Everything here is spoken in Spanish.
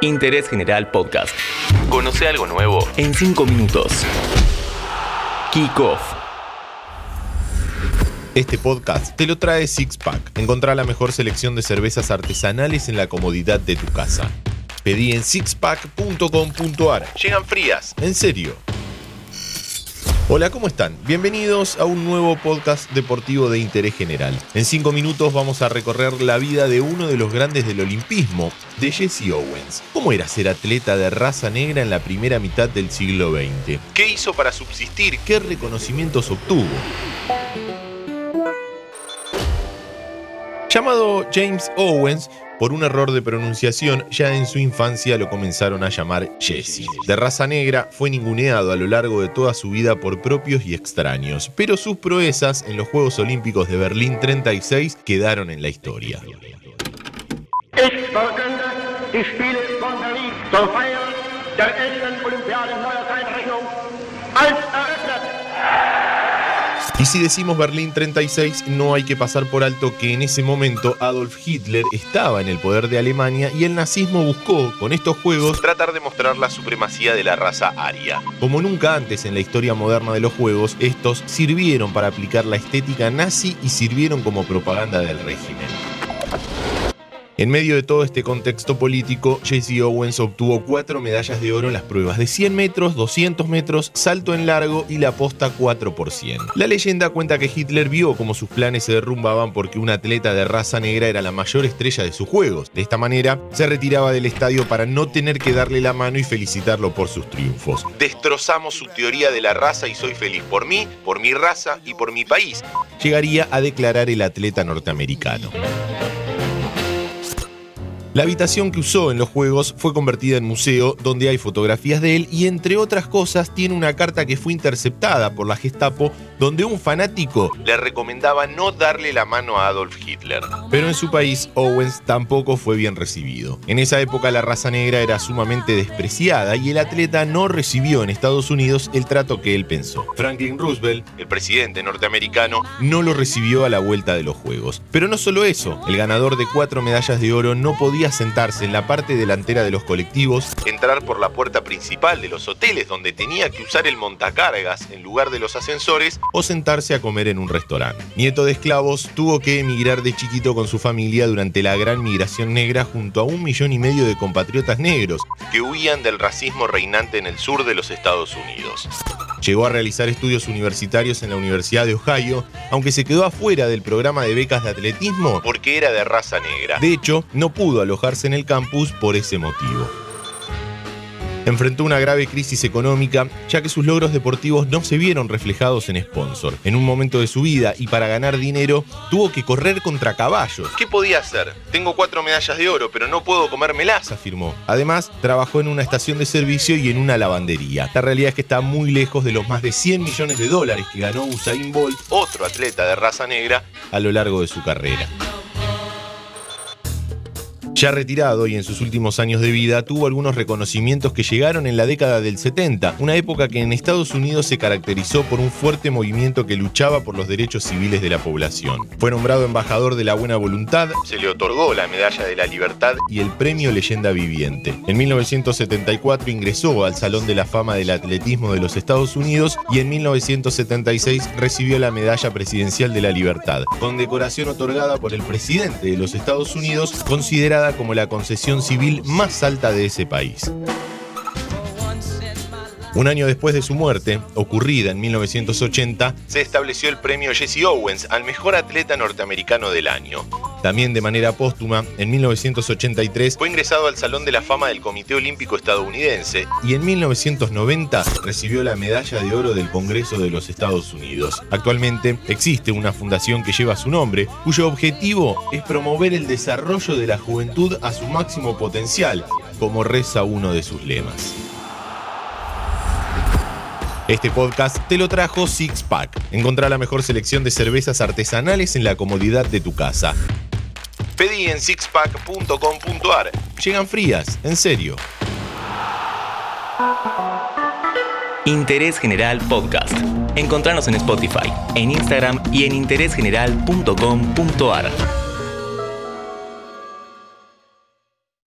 Interés General Podcast. Conoce algo nuevo en 5 minutos. Kick Off. Este podcast te lo trae Six Pack. Encontrá la mejor selección de cervezas artesanales en la comodidad de tu casa. Pedí en sixpack.com.ar. Llegan frías, en serio. Hola, ¿cómo están? Bienvenidos a un nuevo podcast deportivo de interés general. En cinco minutos vamos a recorrer la vida de uno de los grandes del olimpismo, de Jesse Owens. ¿Cómo era ser atleta de raza negra en la primera mitad del siglo XX? ¿Qué hizo para subsistir? ¿Qué reconocimientos obtuvo? Llamado James Owens, por un error de pronunciación, ya en su infancia lo comenzaron a llamar Jesse. De raza negra, fue ninguneado a lo largo de toda su vida por propios y extraños, pero sus proezas en los Juegos Olímpicos de Berlín 36 quedaron en la historia. Y si decimos Berlín 36, no hay que pasar por alto que en ese momento Adolf Hitler estaba en el poder de Alemania y el nazismo buscó, con estos juegos, tratar de mostrar la supremacía de la raza aria. Como nunca antes en la historia moderna de los juegos, estos sirvieron para aplicar la estética nazi y sirvieron como propaganda del régimen. En medio de todo este contexto político, Jesse Owens obtuvo cuatro medallas de oro en las pruebas de 100 metros, 200 metros, salto en largo y la posta 4 por 100. La leyenda cuenta que Hitler vio cómo sus planes se derrumbaban porque un atleta de raza negra era la mayor estrella de sus juegos. De esta manera, se retiraba del estadio para no tener que darle la mano y felicitarlo por sus triunfos. Destrozamos su teoría de la raza y soy feliz por mí, por mi raza y por mi país. Llegaría a declarar el atleta norteamericano. La habitación que usó en los juegos fue convertida en museo donde hay fotografías de él y entre otras cosas tiene una carta que fue interceptada por la Gestapo donde un fanático le recomendaba no darle la mano a Adolf Hitler. Pero en su país Owens tampoco fue bien recibido. En esa época la raza negra era sumamente despreciada y el atleta no recibió en Estados Unidos el trato que él pensó. Franklin Roosevelt, el presidente norteamericano, no lo recibió a la vuelta de los Juegos. Pero no solo eso, el ganador de cuatro medallas de oro no sentarse en la parte delantera de los colectivos, entrar por la puerta principal de los hoteles donde tenía que usar el montacargas en lugar de los ascensores o sentarse a comer en un restaurante. Nieto de esclavos, tuvo que emigrar de chiquito con su familia durante la gran migración negra junto a un millón y medio de compatriotas negros que huían del racismo reinante en el sur de los Estados Unidos. Llegó a realizar estudios universitarios en la Universidad de Ohio, aunque se quedó afuera del programa de becas de atletismo porque era de raza negra. De hecho, no pudo alojarse en el campus por ese motivo enfrentó una grave crisis económica ya que sus logros deportivos no se vieron reflejados en sponsor. En un momento de su vida y para ganar dinero tuvo que correr contra caballos. ¿Qué podía hacer? Tengo cuatro medallas de oro, pero no puedo comérmelas, afirmó. Además, trabajó en una estación de servicio y en una lavandería. La realidad es que está muy lejos de los más de 100 millones de dólares que ganó Usain Bolt, otro atleta de raza negra, a lo largo de su carrera. Ya retirado y en sus últimos años de vida, tuvo algunos reconocimientos que llegaron en la década del 70, una época que en Estados Unidos se caracterizó por un fuerte movimiento que luchaba por los derechos civiles de la población. Fue nombrado embajador de la buena voluntad, se le otorgó la Medalla de la Libertad y el Premio Leyenda Viviente. En 1974 ingresó al Salón de la Fama del Atletismo de los Estados Unidos y en 1976 recibió la Medalla Presidencial de la Libertad, condecoración otorgada por el presidente de los Estados Unidos, considerada como la concesión civil más alta de ese país. Un año después de su muerte, ocurrida en 1980, se estableció el premio Jesse Owens al mejor atleta norteamericano del año. También de manera póstuma, en 1983 fue ingresado al Salón de la Fama del Comité Olímpico Estadounidense y en 1990 recibió la Medalla de Oro del Congreso de los Estados Unidos. Actualmente existe una fundación que lleva su nombre, cuyo objetivo es promover el desarrollo de la juventud a su máximo potencial, como reza uno de sus lemas. Este podcast te lo trajo Six Pack. Encontrá la mejor selección de cervezas artesanales en la comodidad de tu casa. Pedí en sixpack.com.ar. Llegan frías, en serio. Interés General Podcast. Encontranos en Spotify, en Instagram y en interésgeneral.com.ar.